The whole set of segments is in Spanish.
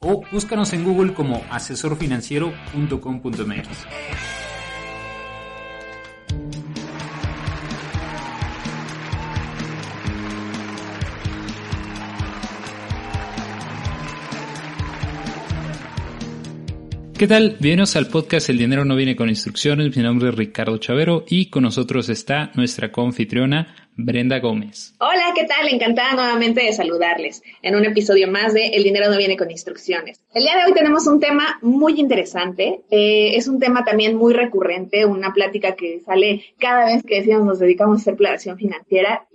o búscanos en Google como asesorfinanciero.com.mx. ¿Qué tal? Bienvenidos al podcast El dinero no viene con instrucciones. Mi nombre es Ricardo Chavero y con nosotros está nuestra confitriona Brenda Gómez. Hola, ¿qué tal? Encantada nuevamente de saludarles en un episodio más de El dinero no viene con instrucciones. El día de hoy tenemos un tema muy interesante. Eh, es un tema también muy recurrente, una plática que sale cada vez que decimos nos dedicamos a hacer planeación financiera.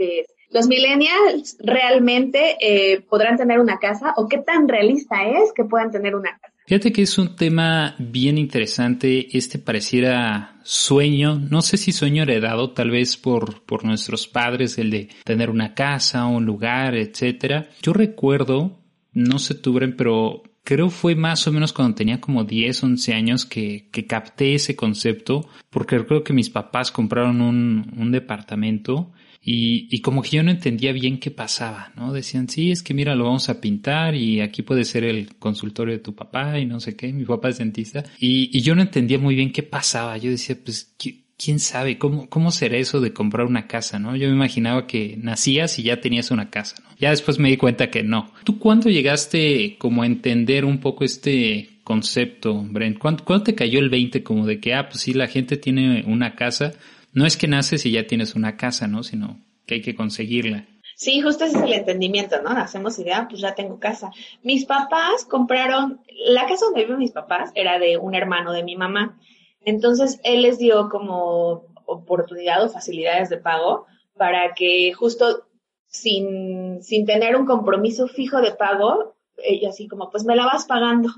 ¿Los millennials realmente eh, podrán tener una casa o qué tan realista es que puedan tener una casa? Fíjate que es un tema bien interesante. Este pareciera sueño, no sé si sueño heredado, tal vez por, por nuestros padres, el de tener una casa, un lugar, etcétera. Yo recuerdo, no sé tú, pero creo fue más o menos cuando tenía como 10, 11 años que, que capté ese concepto, porque creo que mis papás compraron un, un departamento y, y, como que yo no entendía bien qué pasaba, ¿no? Decían, sí, es que mira, lo vamos a pintar y aquí puede ser el consultorio de tu papá y no sé qué, mi papá es dentista. Y, y yo no entendía muy bien qué pasaba. Yo decía, pues, quién sabe, ¿Cómo, cómo será eso de comprar una casa, ¿no? Yo me imaginaba que nacías y ya tenías una casa, ¿no? Ya después me di cuenta que no. ¿Tú cuándo llegaste como a entender un poco este concepto, Brent? ¿Cuándo, ¿Cuándo te cayó el 20 como de que, ah, pues sí, la gente tiene una casa, no es que naces y ya tienes una casa, ¿no? Sino que hay que conseguirla. Sí, justo ese es el entendimiento, ¿no? Nacemos y ya, pues ya tengo casa. Mis papás compraron, la casa donde viven mis papás era de un hermano de mi mamá. Entonces, él les dio como oportunidad o facilidades de pago para que justo sin, sin tener un compromiso fijo de pago, ella así como, pues me la vas pagando.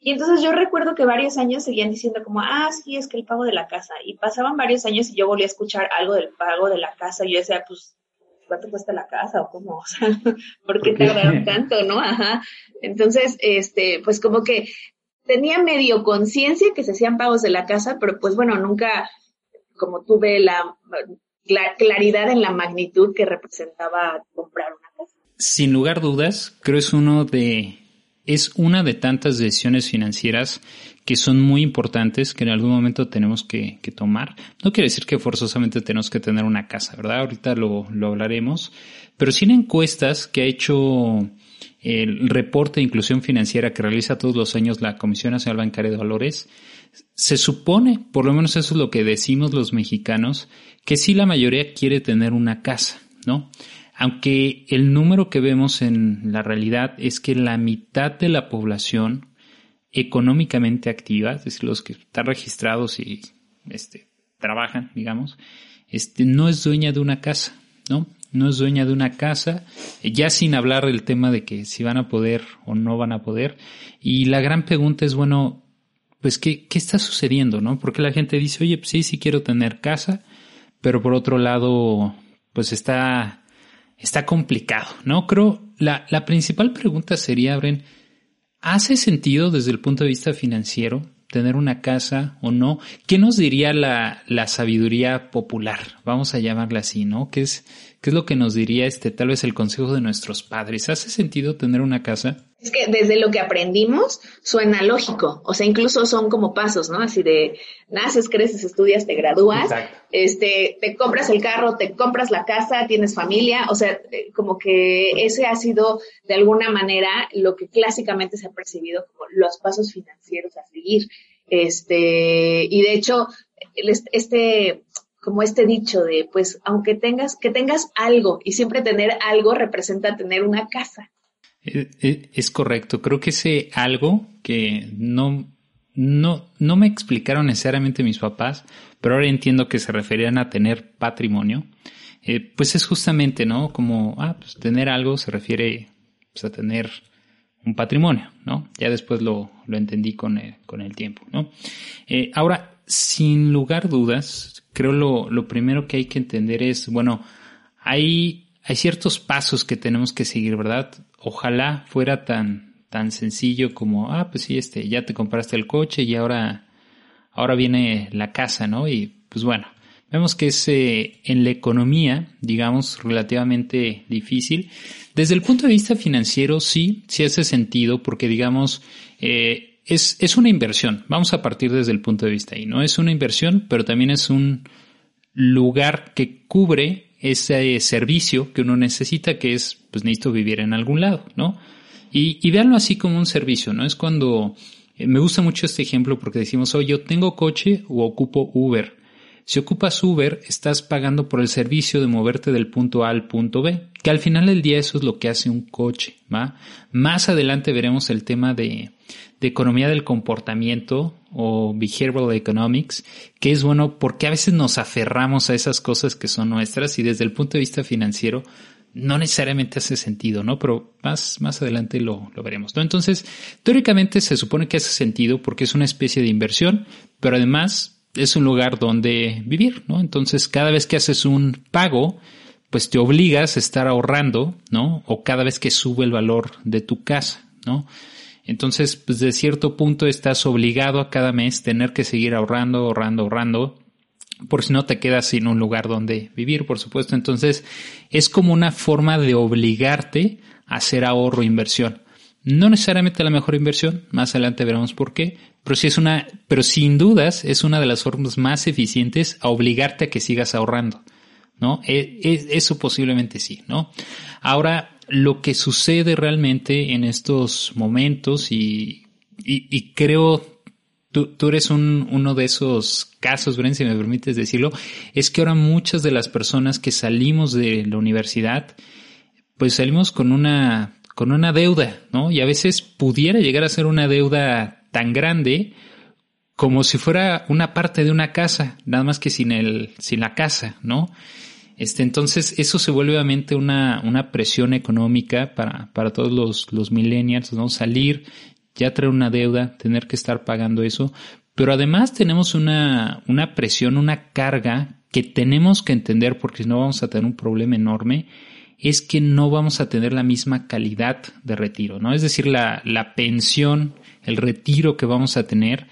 Y entonces yo recuerdo que varios años seguían diciendo como, ah, sí, es que el pago de la casa. Y pasaban varios años y yo volví a escuchar algo del pago de la casa. Y yo decía, pues, ¿cuánto cuesta la casa? ¿O cómo? O sea, ¿por qué tardaron tanto, no? Ajá. Entonces, este, pues como que tenía medio conciencia que se hacían pagos de la casa, pero pues bueno, nunca como tuve la, la claridad en la magnitud que representaba comprar una casa. Sin lugar a dudas, creo es uno de es una de tantas decisiones financieras que son muy importantes que en algún momento tenemos que, tomar. No quiere decir que forzosamente tenemos que tener una casa, ¿verdad? Ahorita lo, lo hablaremos. Pero sí en encuestas que ha hecho el reporte de inclusión financiera que realiza todos los años la Comisión Nacional Bancaria de Valores, se supone, por lo menos eso es lo que decimos los mexicanos, que sí la mayoría quiere tener una casa, ¿no? Aunque el número que vemos en la realidad es que la mitad de la población económicamente activa, es decir, los que están registrados y este, trabajan, digamos, este, no es dueña de una casa, ¿no? No es dueña de una casa, ya sin hablar del tema de que si van a poder o no van a poder. Y la gran pregunta es, bueno, pues, ¿qué, qué está sucediendo, no? Porque la gente dice, oye, pues sí, sí quiero tener casa, pero por otro lado, pues está está complicado, ¿no? Creo la, la principal pregunta sería, Bren, ¿hace sentido desde el punto de vista financiero tener una casa o no? ¿Qué nos diría la, la sabiduría popular? Vamos a llamarla así, ¿no? ¿Qué es, ¿qué es lo que nos diría este tal vez el consejo de nuestros padres? ¿Hace sentido tener una casa? Es que desde lo que aprendimos suena lógico, o sea, incluso son como pasos, ¿no? Así de naces, creces, estudias, te gradúas, este, te compras el carro, te compras la casa, tienes familia, o sea, eh, como que ese ha sido de alguna manera lo que clásicamente se ha percibido como los pasos financieros a seguir. Este, y de hecho, este, como este dicho de, pues, aunque tengas, que tengas algo y siempre tener algo representa tener una casa. Eh, eh, es correcto. Creo que ese algo que no, no, no me explicaron necesariamente mis papás, pero ahora entiendo que se referían a tener patrimonio. Eh, pues es justamente, ¿no? Como, ah, pues tener algo se refiere pues, a tener un patrimonio, ¿no? Ya después lo, lo entendí con el, con el tiempo, ¿no? ahora, sin lugar dudas, creo lo, lo primero que hay que entender es, bueno, hay hay ciertos pasos que tenemos que seguir, ¿verdad? Ojalá fuera tan, tan sencillo como, ah, pues sí, este, ya te compraste el coche y ahora, ahora viene la casa, ¿no? Y pues bueno, vemos que es eh, en la economía, digamos, relativamente difícil. Desde el punto de vista financiero, sí, sí hace sentido porque, digamos, eh, es, es una inversión. Vamos a partir desde el punto de vista ahí, ¿no? Es una inversión, pero también es un lugar que cubre ese servicio que uno necesita, que es, pues necesito vivir en algún lado, ¿no? Y, y véanlo así como un servicio, ¿no? Es cuando, eh, me gusta mucho este ejemplo porque decimos, oye, yo tengo coche o ocupo Uber. Si ocupas Uber, estás pagando por el servicio de moverte del punto A al punto B, que al final del día eso es lo que hace un coche, ¿va? Más adelante veremos el tema de, de economía del comportamiento o behavioral economics, que es bueno porque a veces nos aferramos a esas cosas que son nuestras y desde el punto de vista financiero no necesariamente hace sentido, ¿no? Pero más, más adelante lo, lo veremos, ¿no? Entonces, teóricamente se supone que hace sentido porque es una especie de inversión, pero además es un lugar donde vivir, ¿no? Entonces, cada vez que haces un pago, pues te obligas a estar ahorrando, ¿no? O cada vez que sube el valor de tu casa, ¿no? Entonces, pues de cierto punto estás obligado a cada mes tener que seguir ahorrando, ahorrando, ahorrando, por si no te quedas sin un lugar donde vivir, por supuesto. Entonces, es como una forma de obligarte a hacer ahorro e inversión. No necesariamente la mejor inversión, más adelante veremos por qué, pero sí es una, pero sin dudas es una de las formas más eficientes a obligarte a que sigas ahorrando, ¿no? E, e, eso posiblemente sí, ¿no? Ahora, lo que sucede realmente en estos momentos y, y, creo tú, tú eres un, uno de esos casos, Bren, si me permites decirlo, es que ahora muchas de las personas que salimos de la universidad, pues salimos con una, con una deuda, ¿no? Y a veces pudiera llegar a ser una deuda tan grande como si fuera una parte de una casa, nada más que sin el, sin la casa, ¿no? Este, entonces, eso se vuelve obviamente una, una presión económica para, para todos los, los millennials, ¿no? Salir, ya traer una deuda, tener que estar pagando eso. Pero además tenemos una, una presión, una carga que tenemos que entender porque si no vamos a tener un problema enorme, es que no vamos a tener la misma calidad de retiro, ¿no? Es decir, la, la pensión, el retiro que vamos a tener,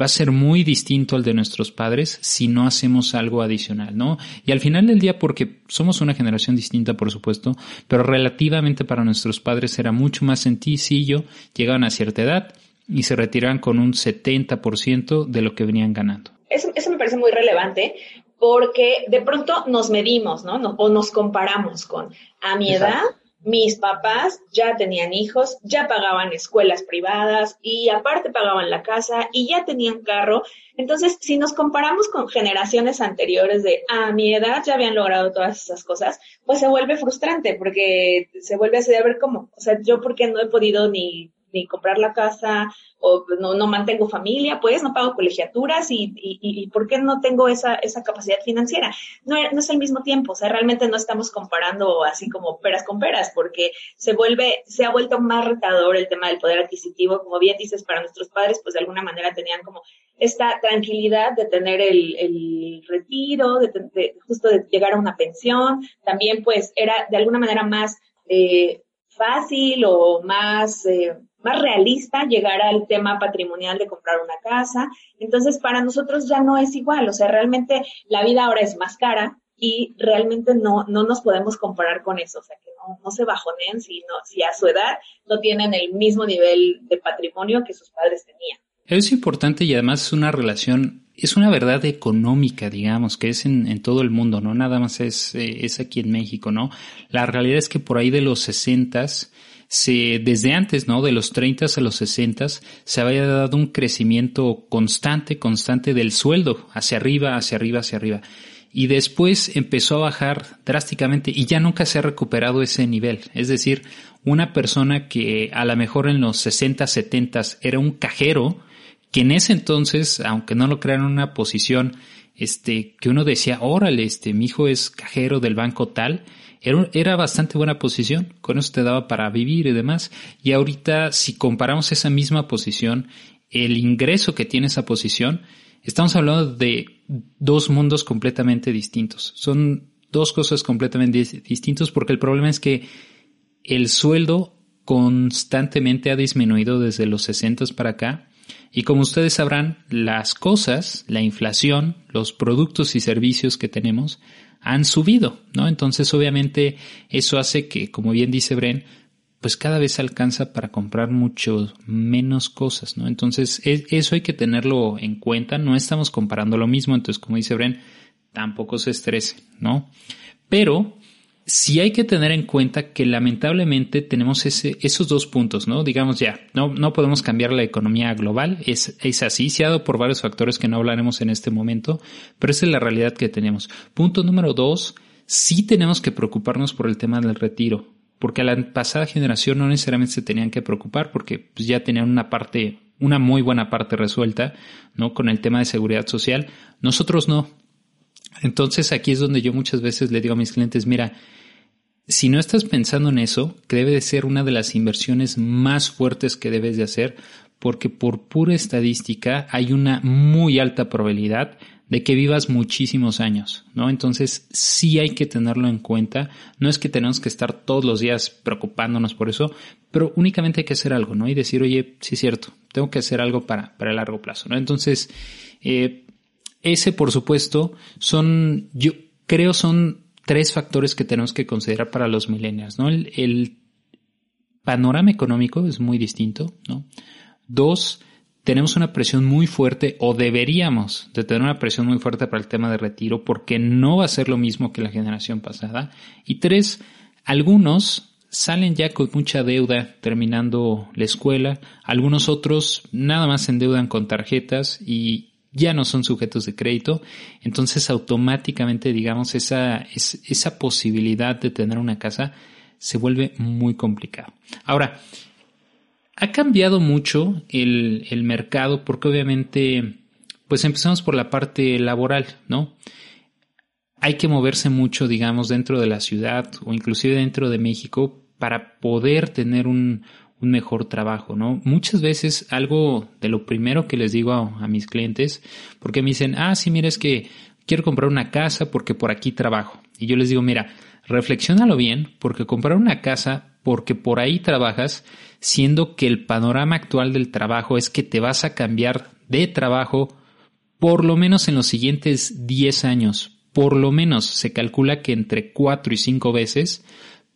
va a ser muy distinto al de nuestros padres si no hacemos algo adicional, ¿no? Y al final del día, porque somos una generación distinta, por supuesto, pero relativamente para nuestros padres era mucho más sencillo, llegaban a cierta edad y se retiraban con un 70% de lo que venían ganando. Eso, eso me parece muy relevante porque de pronto nos medimos, ¿no? o nos comparamos con, a mi edad, mis papás ya tenían hijos, ya pagaban escuelas privadas y aparte pagaban la casa y ya tenían carro. Entonces, si nos comparamos con generaciones anteriores de a mi edad ya habían logrado todas esas cosas, pues se vuelve frustrante porque se vuelve así de ver cómo, o sea, yo porque no he podido ni ni comprar la casa o no, no mantengo familia, pues no pago colegiaturas y, y, y ¿por qué no tengo esa, esa capacidad financiera? No, no es el mismo tiempo, o sea, realmente no estamos comparando así como peras con peras, porque se vuelve, se ha vuelto más retador el tema del poder adquisitivo, como bien dices, para nuestros padres, pues de alguna manera tenían como esta tranquilidad de tener el, el retiro, de, justo de llegar a una pensión, también pues era de alguna manera más eh, fácil o más... Eh, más realista llegar al tema patrimonial de comprar una casa. Entonces, para nosotros ya no es igual, o sea, realmente la vida ahora es más cara, y realmente no, no nos podemos comparar con eso, o sea, que no, no se bajonen si, no, si a su edad no tienen el mismo nivel de patrimonio que sus padres tenían. Es importante y además es una relación, es una verdad económica, digamos, que es en, todo el mundo, no nada más es, eh, es aquí en México, ¿no? La realidad es que por ahí de los sesentas, se, desde antes, ¿no? De los 30 a los 60 se había dado un crecimiento constante, constante del sueldo, hacia arriba, hacia arriba, hacia arriba. Y después empezó a bajar drásticamente y ya nunca se ha recuperado ese nivel. Es decir, una persona que a lo mejor en los 60, 70 era un cajero, que en ese entonces, aunque no lo crean en una posición, este, que uno decía, órale, este, mi hijo es cajero del banco tal, era, era bastante buena posición, con eso te daba para vivir y demás. Y ahorita, si comparamos esa misma posición, el ingreso que tiene esa posición, estamos hablando de dos mundos completamente distintos. Son dos cosas completamente distintas porque el problema es que el sueldo constantemente ha disminuido desde los 60 para acá y como ustedes sabrán, las cosas, la inflación, los productos y servicios que tenemos han subido, ¿no? Entonces, obviamente, eso hace que, como bien dice Bren, pues cada vez alcanza para comprar mucho menos cosas, ¿no? Entonces, eso hay que tenerlo en cuenta, no estamos comparando lo mismo, entonces, como dice Bren, tampoco se estrese, ¿no? Pero sí hay que tener en cuenta que lamentablemente tenemos ese, esos dos puntos, ¿no? Digamos ya, no, no podemos cambiar la economía global, es, es así, se ha dado por varios factores que no hablaremos en este momento, pero esa es la realidad que tenemos. Punto número dos, sí tenemos que preocuparnos por el tema del retiro, porque a la pasada generación no necesariamente se tenían que preocupar porque pues, ya tenían una parte, una muy buena parte resuelta, ¿no? Con el tema de seguridad social. Nosotros no. Entonces aquí es donde yo muchas veces le digo a mis clientes, mira, si no estás pensando en eso, que debe de ser una de las inversiones más fuertes que debes de hacer, porque por pura estadística hay una muy alta probabilidad de que vivas muchísimos años, ¿no? Entonces sí hay que tenerlo en cuenta. No es que tenemos que estar todos los días preocupándonos por eso, pero únicamente hay que hacer algo, ¿no? Y decir, oye, sí es cierto, tengo que hacer algo para, para largo plazo, ¿no? Entonces, eh, ese por supuesto son, yo creo son tres factores que tenemos que considerar para los millennials, ¿no? El, panorama económico es muy distinto, ¿no? Dos, tenemos una presión muy fuerte o deberíamos de tener una presión muy fuerte para el tema de retiro porque no va a ser lo mismo que la generación pasada. Y tres, algunos salen ya con mucha deuda terminando la escuela, algunos otros nada más se endeudan con tarjetas y, ya no son sujetos de crédito, entonces automáticamente, digamos, esa, esa posibilidad de tener una casa se vuelve muy complicado. Ahora, ha cambiado mucho el, el mercado porque obviamente, pues empezamos por la parte laboral, ¿no? Hay que moverse mucho, digamos, dentro de la ciudad o inclusive dentro de México para poder tener un, un mejor trabajo, ¿no? Muchas veces algo de lo primero que les digo a, mis clientes, porque me dicen, ah, sí, mira, es que quiero comprar una casa porque por aquí trabajo. Y yo les digo, mira, reflexionalo bien, porque comprar una casa porque por ahí trabajas, siendo que el panorama actual del trabajo es que te vas a cambiar de trabajo por lo menos en los siguientes 10 años. Por lo menos se calcula que entre 4 y 5 veces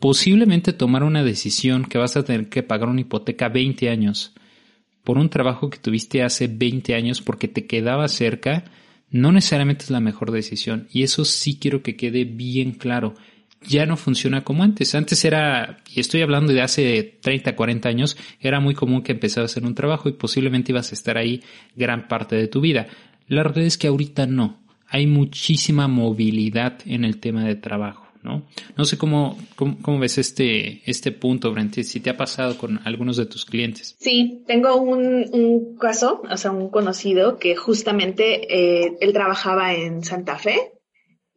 posiblemente tomar una decisión que vas a tener que pagar una hipoteca 20 años por un trabajo que tuviste hace 20 años porque te quedaba cerca, no necesariamente es la mejor decisión. Y eso sí quiero que quede bien claro. Ya no funciona como antes. Antes era, y estoy hablando de hace 30, 40 años, era muy común que empezabas en un trabajo y posiblemente ibas a estar ahí gran parte de tu vida. La verdad es que ahorita no. Hay muchísima movilidad en el tema de trabajo. ¿No? No sé cómo, cómo, ves este, este punto, Brent, si te ha pasado con algunos de tus clientes. Sí, tengo un, un caso, o sea, un conocido que justamente eh, él trabajaba en Santa Fe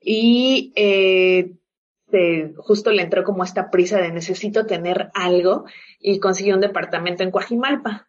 y eh, justo le entró como esta prisa de necesito tener algo y consiguió un departamento en Coajimalpa.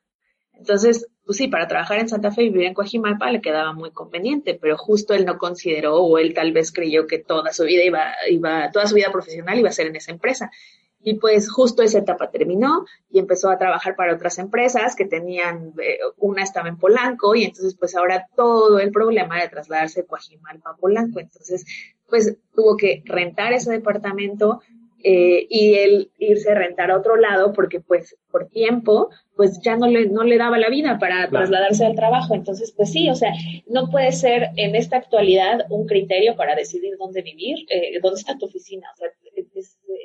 Entonces, pues sí, para trabajar en Santa Fe y vivir en Coajimalpa le quedaba muy conveniente, pero justo él no consideró o él tal vez creyó que toda su vida iba, iba, toda su vida profesional iba a ser en esa empresa. Y pues justo esa etapa terminó y empezó a trabajar para otras empresas que tenían, eh, una estaba en Polanco y entonces pues ahora todo el problema de trasladarse de Coajimalpa a Polanco. Entonces pues tuvo que rentar ese departamento eh, y él irse a rentar a otro lado porque pues por tiempo pues ya no le, no le daba la vida para trasladarse al trabajo. Entonces pues sí, o sea, no puede ser en esta actualidad un criterio para decidir dónde vivir, eh, dónde está tu oficina. O sea,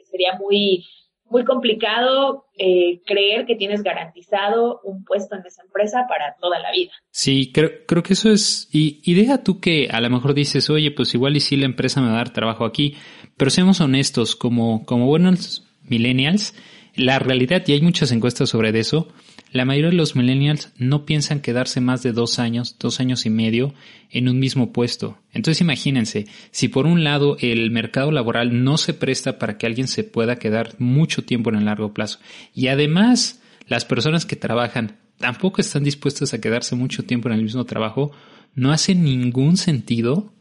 sería muy, muy complicado eh, creer que tienes garantizado un puesto en esa empresa para toda la vida. Sí, creo, creo que eso es, y, y deja tú que a lo mejor dices, oye, pues igual y si la empresa me va a dar trabajo aquí, pero seamos honestos, como, como buenos millennials, la realidad, y hay muchas encuestas sobre eso, la mayoría de los millennials no piensan quedarse más de dos años, dos años y medio en un mismo puesto. Entonces imagínense, si por un lado el mercado laboral no se presta para que alguien se pueda quedar mucho tiempo en el largo plazo y además las personas que trabajan tampoco están dispuestas a quedarse mucho tiempo en el mismo trabajo, no hace ningún sentido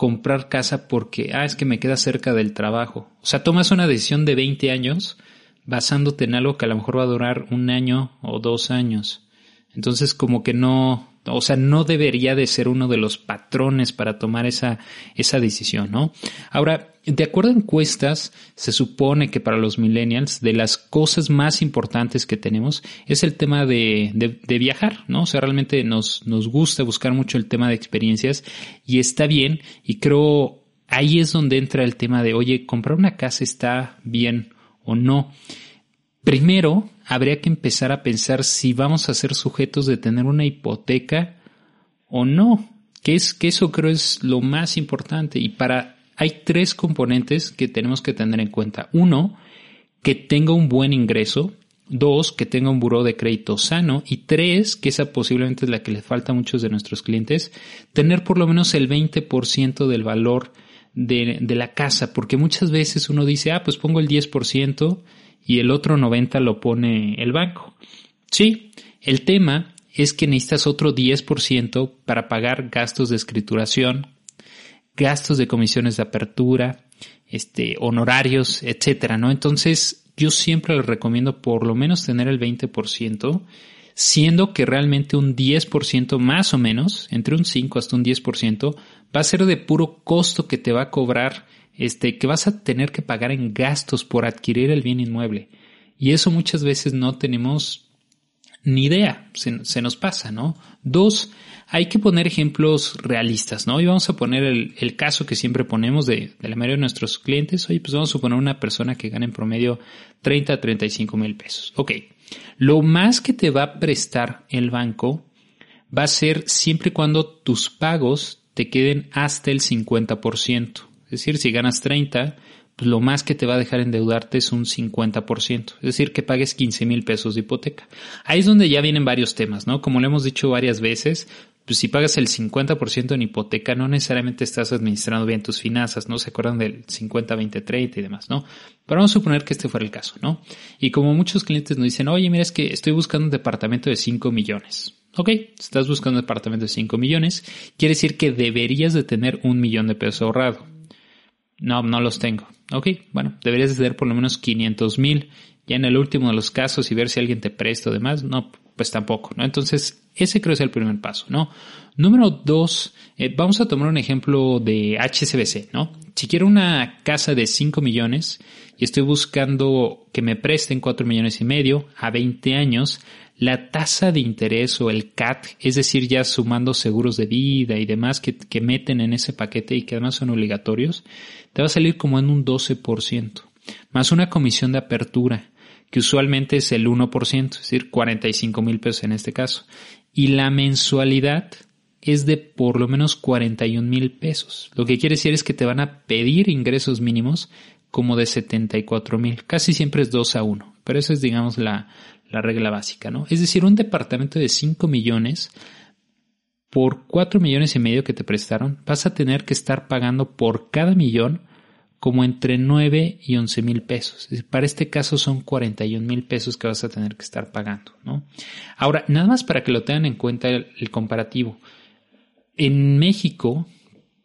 comprar casa porque, ah, es que me queda cerca del trabajo. O sea, tomas una decisión de 20 años basándote en algo que a lo mejor va a durar un año o dos años. Entonces como que no, o sea, no debería de ser uno de los patrones para tomar esa, esa decisión, ¿no? Ahora, de acuerdo a encuestas, se supone que para los millennials, de las cosas más importantes que tenemos es el tema de, de, de viajar, ¿no? O sea, realmente nos, nos gusta buscar mucho el tema de experiencias y está bien y creo ahí es donde entra el tema de, oye, comprar una casa está bien o no. Primero, habría que empezar a pensar si vamos a ser sujetos de tener una hipoteca o no. Que es que eso creo es lo más importante. Y para hay tres componentes que tenemos que tener en cuenta. Uno, que tenga un buen ingreso. Dos, que tenga un buró de crédito sano. Y tres, que esa posiblemente es la que le falta a muchos de nuestros clientes, tener por lo menos el 20% del valor de, de, la casa, porque muchas veces uno dice, ah, pues pongo el 10% y el otro 90% lo pone el banco. Sí, el tema es que necesitas otro 10% para pagar gastos de escrituración, gastos de comisiones de apertura, este, honorarios, etcétera, ¿no? Entonces, yo siempre les recomiendo por lo menos tener el 20%, siendo que realmente un 10% más o menos, entre un 5 hasta un 10%, va a ser de puro costo que te va a cobrar, este, que vas a tener que pagar en gastos por adquirir el bien inmueble. Y eso muchas veces no tenemos ni idea, se, nos pasa, ¿no? Dos, hay que poner ejemplos realistas, ¿no? Y vamos a poner el, caso que siempre ponemos de, de, la mayoría de nuestros clientes. Oye, pues vamos a poner una persona que gana en promedio 30 a 35 mil pesos. Ok. Lo más que te va a prestar el banco va a ser siempre y cuando tus pagos te queden hasta el 50%. Es decir, si ganas 30, pues lo más que te va a dejar endeudarte es un 50%. Es decir, que pagues 15 mil pesos de hipoteca. Ahí es donde ya vienen varios temas, ¿no? Como lo hemos dicho varias veces, pues si pagas el 50% en hipoteca, no necesariamente estás administrando bien tus finanzas, ¿no? Se acuerdan del 50, 20, 30 y demás, ¿no? Pero vamos a suponer que este fuera el caso, ¿no? Y como muchos clientes nos dicen, oye, mira, es que estoy buscando un departamento de 5 millones. Ok, estás buscando un departamento de 5 millones, quiere decir que deberías de tener un millón de pesos ahorrado. No, no los tengo. Ok, bueno, deberías de tener por lo menos 500 mil. Ya en el último de los casos y ver si alguien te presta o demás, no, pues tampoco, ¿no? Entonces, ese creo es el primer paso, ¿no? Número dos, eh, vamos a tomar un ejemplo de HSBC, ¿no? Si quiero una casa de 5 millones y estoy buscando que me presten 4 millones y medio a 20 años, la tasa de interés o el CAT, es decir, ya sumando seguros de vida y demás que, que meten en ese paquete y que además son obligatorios, te va a salir como en un 12%, más una comisión de apertura, que usualmente es el 1%, es decir, 45 mil pesos en este caso, y la mensualidad es de por lo menos 41 mil pesos. Lo que quiere decir es que te van a pedir ingresos mínimos como de 74 mil. Casi siempre es 2 a 1, pero esa es, digamos, la, la regla básica, ¿no? Es decir, un departamento de 5 millones por 4 millones y medio que te prestaron, vas a tener que estar pagando por cada millón como entre 9 y 11 mil pesos. para este caso son 41 mil pesos que vas a tener que estar pagando, ¿no? Ahora, nada más para que lo tengan en cuenta el, comparativo. En México,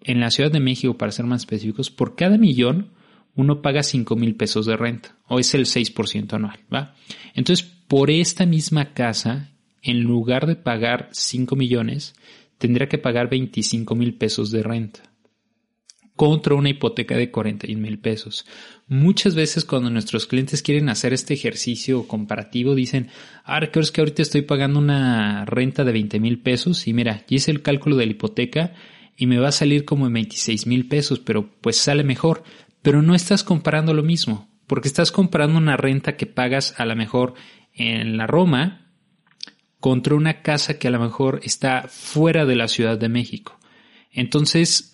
en la Ciudad de México, para ser más específicos, por cada millón uno paga 5 mil pesos de renta, o es el 6% anual, ¿va? Entonces, por esta misma casa, en lugar de pagar 5 millones, tendría que pagar 25 mil pesos de renta contra una hipoteca de 41 mil pesos. Muchas veces cuando nuestros clientes quieren hacer este ejercicio comparativo dicen, ah, es que ahorita estoy pagando una renta de 20 mil pesos y mira, hice el cálculo de la hipoteca y me va a salir como en 26 mil pesos, pero pues sale mejor pero no estás comparando lo mismo, porque estás comparando una renta que pagas a lo mejor en la Roma contra una casa que a lo mejor está fuera de la Ciudad de México. Entonces,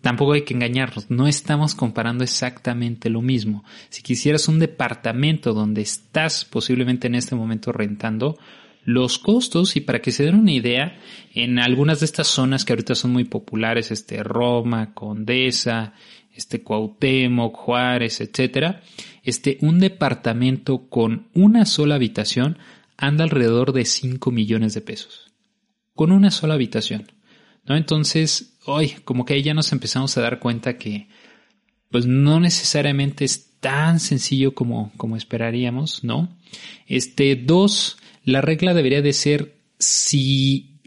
tampoco hay que engañarnos, no estamos comparando exactamente lo mismo. Si quisieras un departamento donde estás posiblemente en este momento rentando, los costos y para que se den una idea, en algunas de estas zonas que ahorita son muy populares, este Roma, Condesa, este Cuauhtémoc, Juárez, etcétera, este un departamento con una sola habitación anda alrededor de 5 millones de pesos. Con una sola habitación. ¿No? Entonces, hoy como que ahí ya nos empezamos a dar cuenta que pues no necesariamente es tan sencillo como, como esperaríamos, ¿no? Este, dos, la regla debería de ser si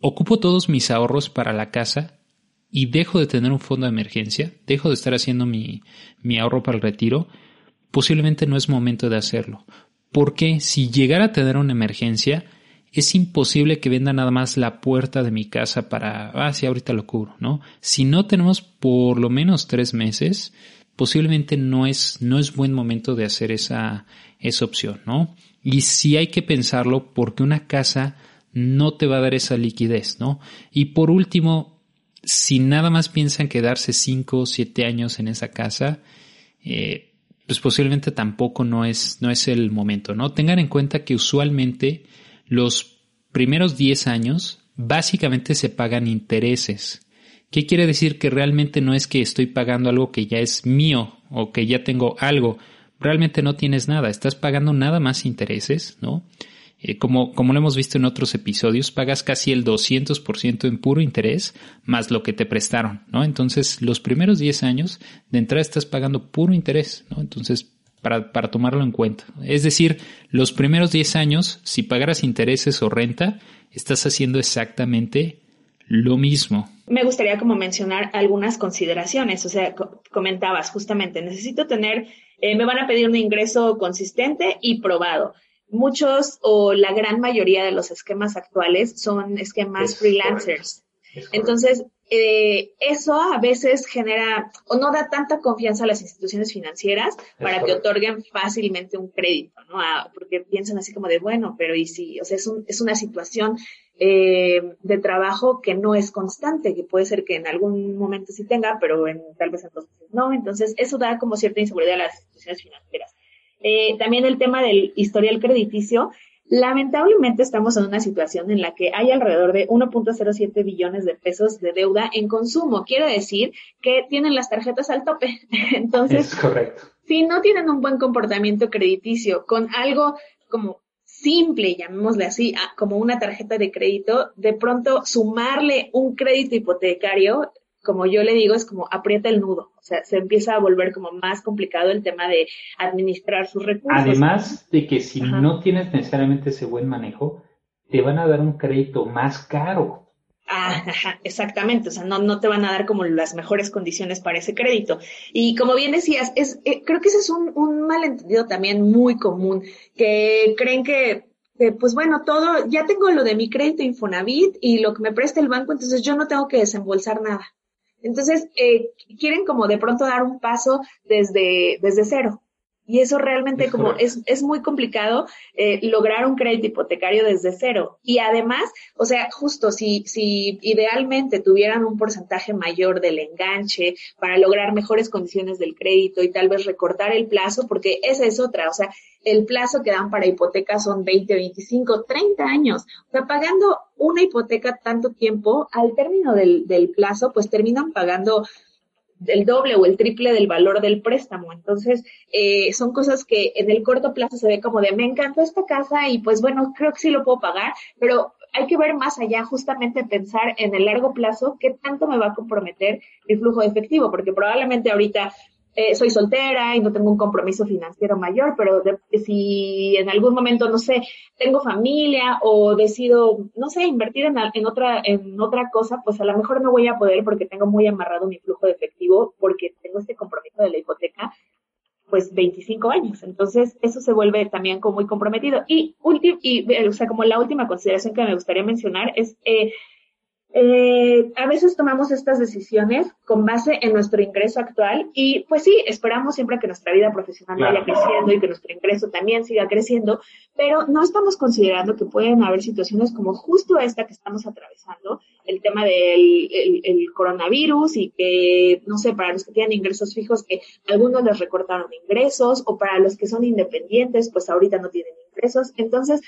ocupo todos mis ahorros para la casa, y dejo de tener un fondo de emergencia, dejo de estar haciendo mi, mi ahorro para el retiro, posiblemente no es momento de hacerlo. Porque si llegara a tener una emergencia, es imposible que venda nada más la puerta de mi casa para, ah, sí, ahorita lo cubro, ¿no? Si no tenemos por lo menos tres meses, posiblemente no es, no es buen momento de hacer esa, esa opción, ¿no? Y sí hay que pensarlo porque una casa no te va a dar esa liquidez, ¿no? Y por último, si nada más piensan quedarse 5 o 7 años en esa casa, eh, pues posiblemente tampoco no es, no es el momento, ¿no? Tengan en cuenta que usualmente los primeros 10 años básicamente se pagan intereses. ¿Qué quiere decir? Que realmente no es que estoy pagando algo que ya es mío o que ya tengo algo. Realmente no tienes nada, estás pagando nada más intereses, ¿no? Eh, como, como lo hemos visto en otros episodios, pagas casi el 200% en puro interés más lo que te prestaron, ¿no? Entonces, los primeros 10 años de entrada estás pagando puro interés, ¿no? Entonces, para, para tomarlo en cuenta. Es decir, los primeros 10 años, si pagaras intereses o renta, estás haciendo exactamente lo mismo. Me gustaría como mencionar algunas consideraciones, o sea, comentabas justamente, necesito tener, eh, me van a pedir un ingreso consistente y probado muchos o la gran mayoría de los esquemas actuales son esquemas freelancers. Entonces, eh, eso a veces genera o no da tanta confianza a las instituciones financieras para que otorguen fácilmente un crédito, ¿no? porque piensan así como de, bueno, pero y si, o sea, es, un, es una situación eh, de trabajo que no es constante, que puede ser que en algún momento sí tenga, pero en, tal vez entonces no. Entonces, eso da como cierta inseguridad a las instituciones financieras. Eh, también el tema del historial crediticio. Lamentablemente estamos en una situación en la que hay alrededor de 1.07 billones de pesos de deuda en consumo. Quiere decir que tienen las tarjetas al tope. Entonces, si no tienen un buen comportamiento crediticio con algo como simple, llamémosle así, como una tarjeta de crédito, de pronto sumarle un crédito hipotecario como yo le digo, es como aprieta el nudo. O sea, se empieza a volver como más complicado el tema de administrar sus recursos. Además de que si no tienes necesariamente ese buen manejo, te van a dar un crédito más caro. Ah, exactamente, o sea, no, no te van a dar como las mejores condiciones para ese crédito. Y como bien decías, es, eh, creo que ese es un, un malentendido también muy común, que creen que pues bueno, todo, ya tengo lo de mi crédito Infonavit y lo que me presta el banco, entonces yo no tengo que desembolsar nada. Entonces, eh, quieren como de pronto dar un paso desde, desde cero. Y eso realmente como es, es muy complicado eh, lograr un crédito hipotecario desde cero. Y además, o sea, justo si, si idealmente tuvieran un porcentaje mayor del enganche para lograr mejores condiciones del crédito y tal vez recortar el plazo, porque esa es otra, o sea, el plazo que dan para hipotecas son 20, 25, 30 años. O sea, pagando una hipoteca tanto tiempo, al término del, del plazo, pues terminan pagando el doble o el triple del valor del préstamo. Entonces, eh, son cosas que en el corto plazo se ve como de, me encantó esta casa y pues bueno, creo que sí lo puedo pagar, pero hay que ver más allá, justamente pensar en el largo plazo qué tanto me va a comprometer el flujo de efectivo, porque probablemente ahorita eh, soy soltera y no tengo un compromiso financiero mayor, pero si en algún momento, no sé, tengo familia o decido, no sé, invertir en, en, otra, en otra cosa, pues a lo mejor no voy a poder porque tengo muy amarrado mi flujo de efectivo, porque tengo este compromiso de la hipoteca, pues 25 años. Entonces, eso se vuelve también como muy comprometido. Y, y o sea, como la última consideración que me gustaría mencionar es, eh, eh, a veces tomamos estas decisiones con base en nuestro ingreso actual y pues sí, esperamos siempre que nuestra vida profesional vaya creciendo y que nuestro ingreso también siga creciendo, pero no estamos considerando que pueden haber situaciones como justo esta que estamos atravesando, el tema del el, coronavirus y que, no sé, para los que tienen ingresos fijos, que algunos les recortaron ingresos o para los que son independientes, pues ahorita no tienen ingresos. Entonces,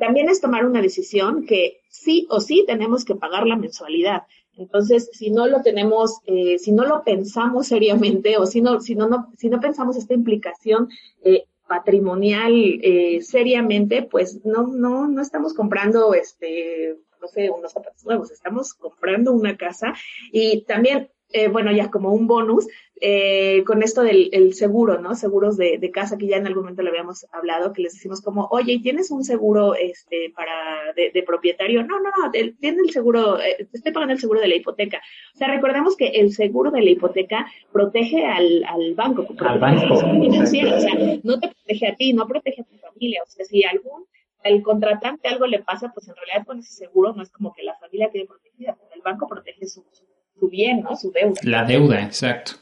también es tomar una decisión que sí o sí tenemos que pagar la mensualidad. Entonces, si no lo tenemos, eh, si no lo pensamos seriamente o si no, si no, no si no pensamos esta implicación eh, patrimonial eh, seriamente, pues no, no, no estamos comprando, este, no sé, unos zapatos nuevos, estamos comprando una casa y también eh, bueno, ya como un bonus, eh, con esto del seguro, ¿no? Seguros de, casa, que ya en algún momento le habíamos hablado, que les decimos como, oye, ¿tienes un seguro este, para de, propietario? No, no, no, tiene el seguro, eh, estoy pagando el seguro de la hipoteca. O sea, recordemos que el seguro de la hipoteca protege al, al banco, al banco. o sea, no te protege a ti, no protege a tu familia. O sea, si algún al contratante algo le pasa, pues en realidad con ese seguro no es como que la familia quede protegida, el banco protege su, su bien, ¿no? Su deuda. La deuda, exacto.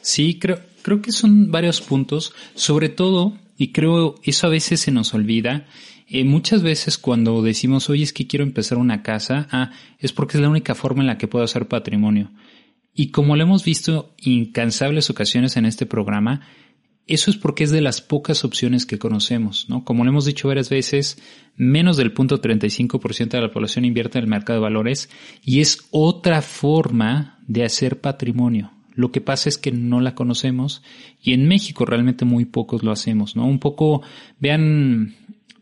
Sí, creo, creo que son varios puntos, sobre todo, y creo eso a veces se nos olvida, eh, muchas veces cuando decimos, oye, es que quiero empezar una casa, ah, es porque es la única forma en la que puedo hacer patrimonio. Y como lo hemos visto incansables ocasiones en este programa, eso es porque es de las pocas opciones que conocemos, ¿no? Como lo hemos dicho varias veces, menos del punto 35% de la población invierte en el mercado de valores y es otra forma de hacer patrimonio. Lo que pasa es que no la conocemos y en México realmente muy pocos lo hacemos, ¿no? Un poco, vean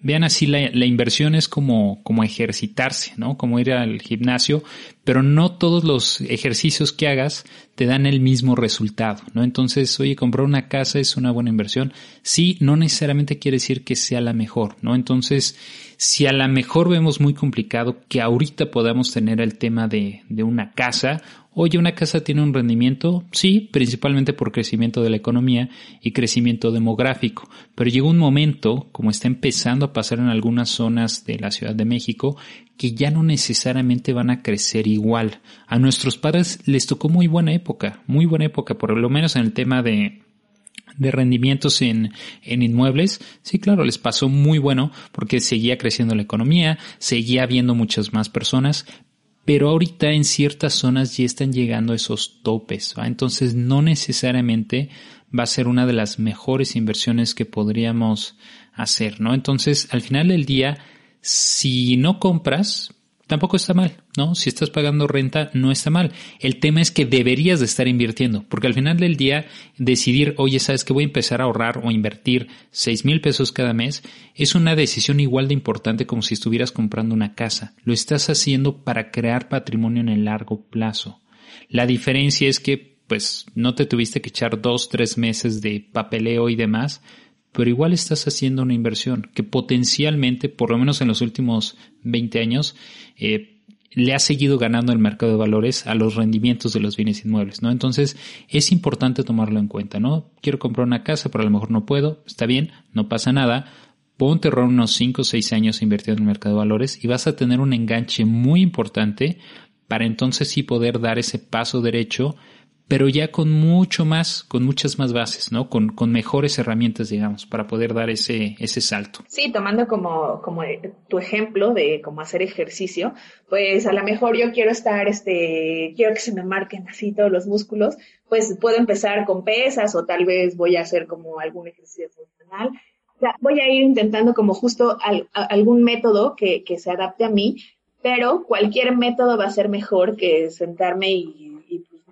vean así la, inversión es como, como ejercitarse, ¿no? Como ir al gimnasio, pero no todos los ejercicios que hagas te dan el mismo resultado, ¿no? Entonces, oye, comprar una casa es una buena inversión. Sí, no necesariamente quiere decir que sea la mejor, ¿no? Entonces, si a la mejor vemos muy complicado que ahorita podamos tener el tema de, de una casa Oye, ¿una casa tiene un rendimiento? Sí, principalmente por crecimiento de la economía y crecimiento demográfico, pero llegó un momento, como está empezando a pasar en algunas zonas de la Ciudad de México, que ya no necesariamente van a crecer igual. A nuestros padres les tocó muy buena época, muy buena época, por lo menos en el tema de, de rendimientos en, en inmuebles, sí, claro, les pasó muy bueno porque seguía creciendo la economía, seguía habiendo muchas más personas, pero ahorita en ciertas zonas ya están llegando esos topes, entonces no necesariamente va a ser una de las mejores inversiones que podríamos hacer, ¿no? Entonces, al final del día, si no compras, tampoco está mal, ¿no? Si estás pagando renta, no está mal. El tema es que deberías de estar invirtiendo, porque al final del día, decidir, oye, sabes que voy a empezar a ahorrar o invertir seis mil pesos cada mes, es una decisión igual de importante como si estuvieras comprando una casa. Lo estás haciendo para crear patrimonio en el largo plazo. La diferencia es que, pues, no te tuviste que echar dos, tres meses de papeleo y demás, pero igual estás haciendo una inversión que potencialmente, por lo menos en los últimos 20 años, eh, le ha seguido ganando el mercado de valores a los rendimientos de los bienes inmuebles, ¿no? Entonces, es importante tomarlo en cuenta, ¿no? Quiero comprar una casa, pero a lo mejor no puedo, está bien, no pasa nada. Ponte unos 5 o 6 años invirtiendo en el mercado de valores y vas a tener un enganche muy importante para entonces sí poder dar ese paso derecho pero ya con mucho más, con muchas más bases, ¿no? Con, con mejores herramientas, digamos, para poder dar ese, ese salto. Sí, tomando como, como tu ejemplo de cómo hacer ejercicio, pues a lo mejor yo quiero estar, este, quiero que se me marquen así todos los músculos, pues puedo empezar con pesas o tal vez voy a hacer como algún ejercicio funcional. Voy a ir intentando como justo algún método que, que se adapte a mí, pero cualquier método va a ser mejor que sentarme y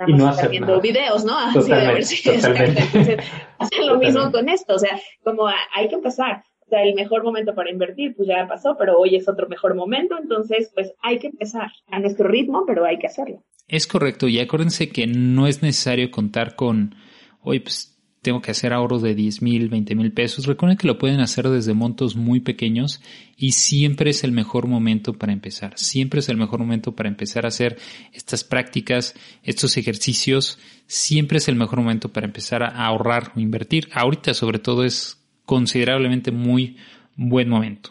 y no viendo videos, ¿no? Así de ver si lo mismo con esto, o sea, como hay que empezar. O sea, el mejor momento para invertir, pues ya pasó, pero hoy es otro mejor momento, entonces, pues hay que empezar a nuestro ritmo, pero hay que hacerlo. Es correcto, y acuérdense que no es necesario contar con, oye, pues tengo que hacer ahorros de 10 mil, 20 mil pesos. Recuerden que lo pueden hacer desde montos muy pequeños y siempre es el mejor momento para empezar. Siempre es el mejor momento para empezar a hacer estas prácticas, estos ejercicios. Siempre es el mejor momento para empezar a ahorrar o invertir. Ahorita sobre todo es considerablemente muy buen momento.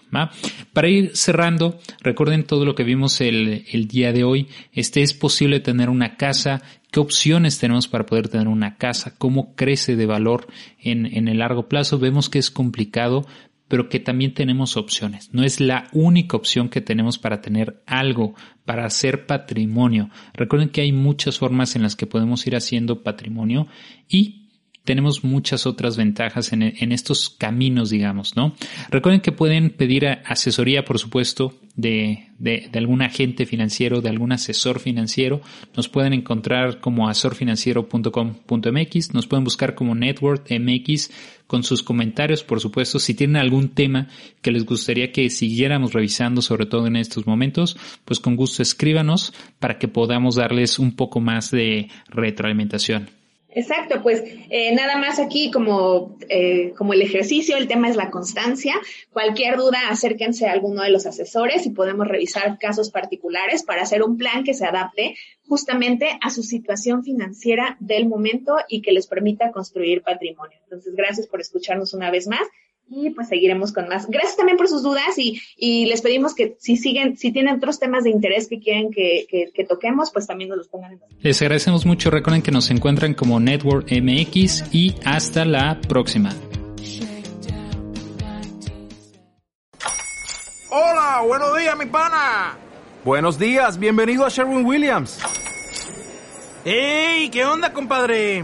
Para ir cerrando, recuerden todo lo que vimos el, el, día de hoy. Este es posible tener una casa. ¿Qué opciones tenemos para poder tener una casa? ¿Cómo crece de valor en, en el largo plazo? Vemos que es complicado, pero que también tenemos opciones. No es la única opción que tenemos para tener algo, para hacer patrimonio. Recuerden que hay muchas formas en las que podemos ir haciendo patrimonio y tenemos muchas otras ventajas en, estos caminos, digamos, ¿no? Recuerden que pueden pedir asesoría, por supuesto, de, algún agente financiero, de algún asesor financiero. Nos pueden encontrar como asesorfinanciero.com.mx, nos pueden buscar como Network MX con sus comentarios, por supuesto. Si tienen algún tema que les gustaría que siguiéramos revisando, sobre todo en estos momentos, pues con gusto escríbanos para que podamos darles un poco más de retroalimentación. Exacto, pues eh, nada más aquí como, eh, como el ejercicio, el tema es la constancia. Cualquier duda, acérquense a alguno de los asesores y podemos revisar casos particulares para hacer un plan que se adapte justamente a su situación financiera del momento y que les permita construir patrimonio. Entonces, gracias por escucharnos una vez más y pues seguiremos con más. Gracias también por sus dudas y, y les pedimos que si siguen, si tienen otros temas de interés que quieren que, que, que toquemos, pues también nos los pongan en Les agradecemos mucho. Recuerden que nos encuentran como Network MX y hasta la próxima. Hola, buenos días, mi pana. Buenos días, bienvenido a Sherwin Williams. ¡Ey! ¿Qué onda, compadre?